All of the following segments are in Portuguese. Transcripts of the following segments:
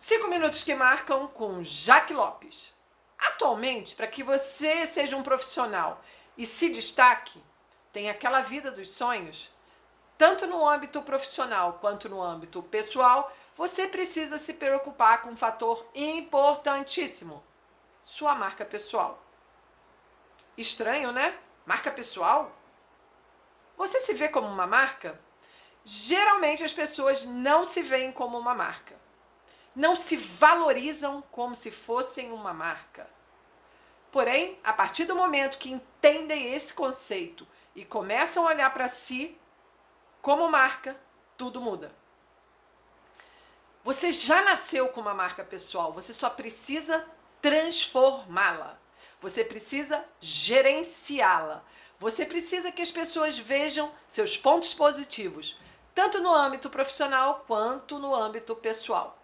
Cinco minutos que marcam com Jaque Lopes. Atualmente, para que você seja um profissional e se destaque, tem aquela vida dos sonhos, tanto no âmbito profissional quanto no âmbito pessoal, você precisa se preocupar com um fator importantíssimo: sua marca pessoal. Estranho, né? Marca pessoal? Você se vê como uma marca? Geralmente as pessoas não se veem como uma marca não se valorizam como se fossem uma marca. Porém, a partir do momento que entendem esse conceito e começam a olhar para si como marca, tudo muda. Você já nasceu com uma marca pessoal, você só precisa transformá-la. Você precisa gerenciá-la. Você precisa que as pessoas vejam seus pontos positivos, tanto no âmbito profissional quanto no âmbito pessoal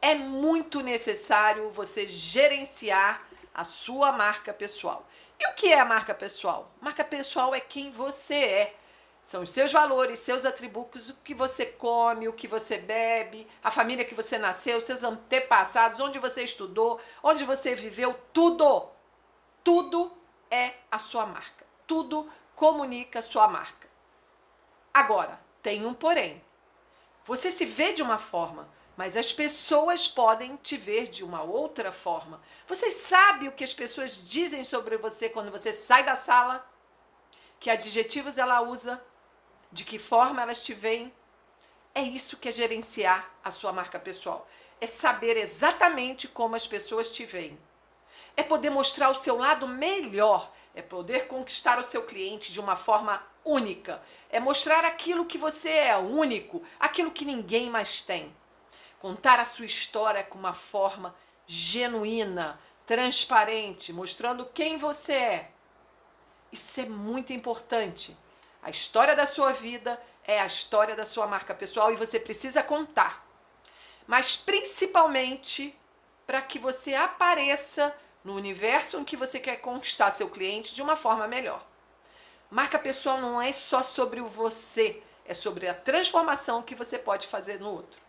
é muito necessário você gerenciar a sua marca pessoal. E o que é a marca pessoal? Marca pessoal é quem você é. São os seus valores, seus atributos, o que você come, o que você bebe, a família que você nasceu, seus antepassados, onde você estudou, onde você viveu, tudo. Tudo é a sua marca. Tudo comunica a sua marca. Agora, tem um porém. Você se vê de uma forma, mas as pessoas podem te ver de uma outra forma. Você sabe o que as pessoas dizem sobre você quando você sai da sala? Que adjetivos ela usa? De que forma elas te veem? É isso que é gerenciar a sua marca pessoal. É saber exatamente como as pessoas te veem. É poder mostrar o seu lado melhor. É poder conquistar o seu cliente de uma forma única. É mostrar aquilo que você é único, aquilo que ninguém mais tem. Contar a sua história com uma forma genuína, transparente, mostrando quem você é. Isso é muito importante. A história da sua vida é a história da sua marca pessoal e você precisa contar. Mas principalmente para que você apareça no universo em que você quer conquistar seu cliente de uma forma melhor. Marca pessoal não é só sobre o você, é sobre a transformação que você pode fazer no outro.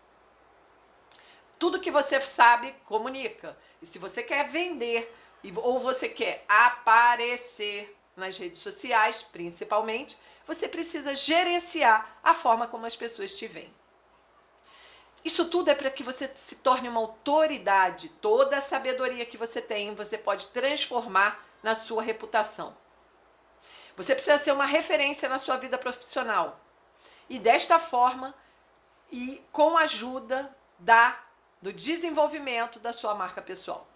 Tudo que você sabe, comunica. E se você quer vender ou você quer aparecer nas redes sociais, principalmente, você precisa gerenciar a forma como as pessoas te veem. Isso tudo é para que você se torne uma autoridade. Toda a sabedoria que você tem, você pode transformar na sua reputação. Você precisa ser uma referência na sua vida profissional. E desta forma, e com a ajuda da do desenvolvimento da sua marca pessoal.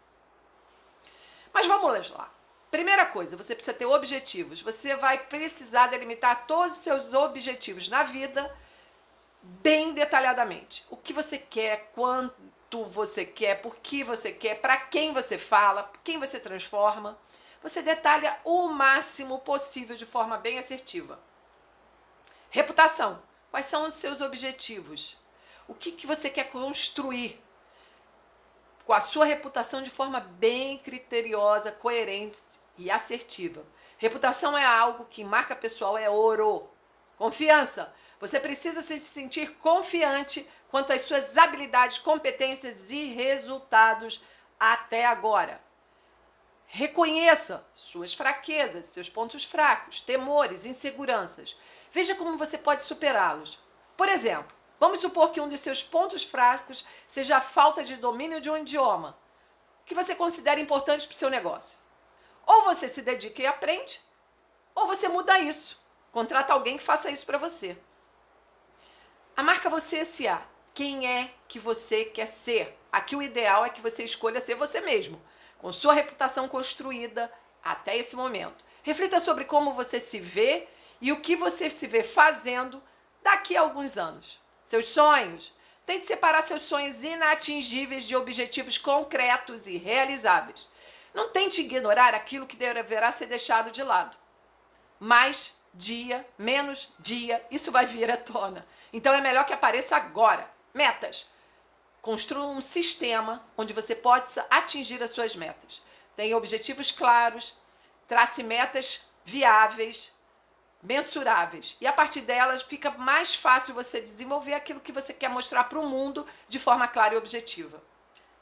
Mas vamos lá. Primeira coisa, você precisa ter objetivos. Você vai precisar delimitar todos os seus objetivos na vida bem detalhadamente. O que você quer, quanto você quer, por que você quer, para quem você fala, quem você transforma. Você detalha o máximo possível de forma bem assertiva. Reputação. Quais são os seus objetivos? O que, que você quer construir com a sua reputação de forma bem criteriosa, coerente e assertiva. Reputação é algo que marca pessoal é ouro. Confiança. Você precisa se sentir confiante quanto às suas habilidades, competências e resultados até agora. Reconheça suas fraquezas, seus pontos fracos, temores, inseguranças. Veja como você pode superá-los. Por exemplo, Vamos supor que um dos seus pontos fracos seja a falta de domínio de um idioma que você considera importante para o seu negócio. Ou você se dedica e aprende, ou você muda isso. Contrata alguém que faça isso para você. A marca Você S.A. Quem é que você quer ser? Aqui o ideal é que você escolha ser você mesmo, com sua reputação construída até esse momento. Reflita sobre como você se vê e o que você se vê fazendo daqui a alguns anos. Seus sonhos. Tente separar seus sonhos inatingíveis de objetivos concretos e realizáveis. Não tente ignorar aquilo que deverá ser deixado de lado. Mais dia, menos dia, isso vai vir à tona. Então é melhor que apareça agora. Metas. Construa um sistema onde você possa atingir as suas metas. Tenha objetivos claros, trace metas viáveis, mensuráveis. E a partir delas fica mais fácil você desenvolver aquilo que você quer mostrar para o mundo de forma clara e objetiva.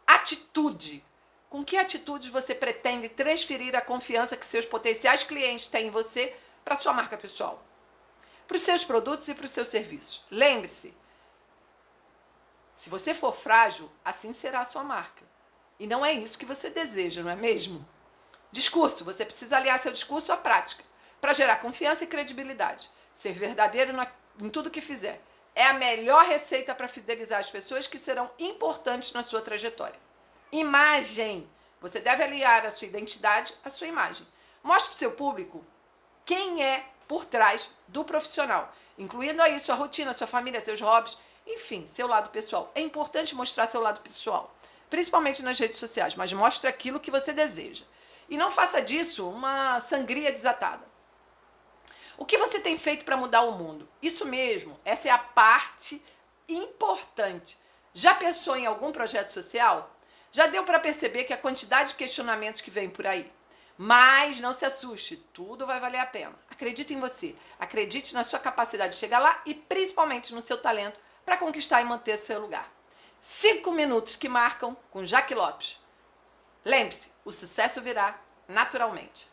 Atitude. Com que atitudes você pretende transferir a confiança que seus potenciais clientes têm em você para sua marca pessoal? Para os seus produtos e para os seus serviços. Lembre-se, se você for frágil, assim será a sua marca. E não é isso que você deseja, não é mesmo? Discurso: você precisa aliar seu discurso à prática para gerar confiança e credibilidade. Ser verdadeiro em tudo que fizer. É a melhor receita para fidelizar as pessoas que serão importantes na sua trajetória. Imagem. Você deve aliar a sua identidade à sua imagem. Mostre para o seu público quem é por trás do profissional, incluindo aí sua rotina, sua família, seus hobbies, enfim, seu lado pessoal. É importante mostrar seu lado pessoal, principalmente nas redes sociais, mas mostre aquilo que você deseja. E não faça disso uma sangria desatada. O que você tem feito para mudar o mundo? Isso mesmo, essa é a parte importante. Já pensou em algum projeto social? Já deu para perceber que a quantidade de questionamentos que vem por aí. Mas não se assuste, tudo vai valer a pena. Acredite em você, acredite na sua capacidade de chegar lá e principalmente no seu talento para conquistar e manter seu lugar. Cinco minutos que marcam com Jaque Lopes. Lembre-se, o sucesso virá naturalmente.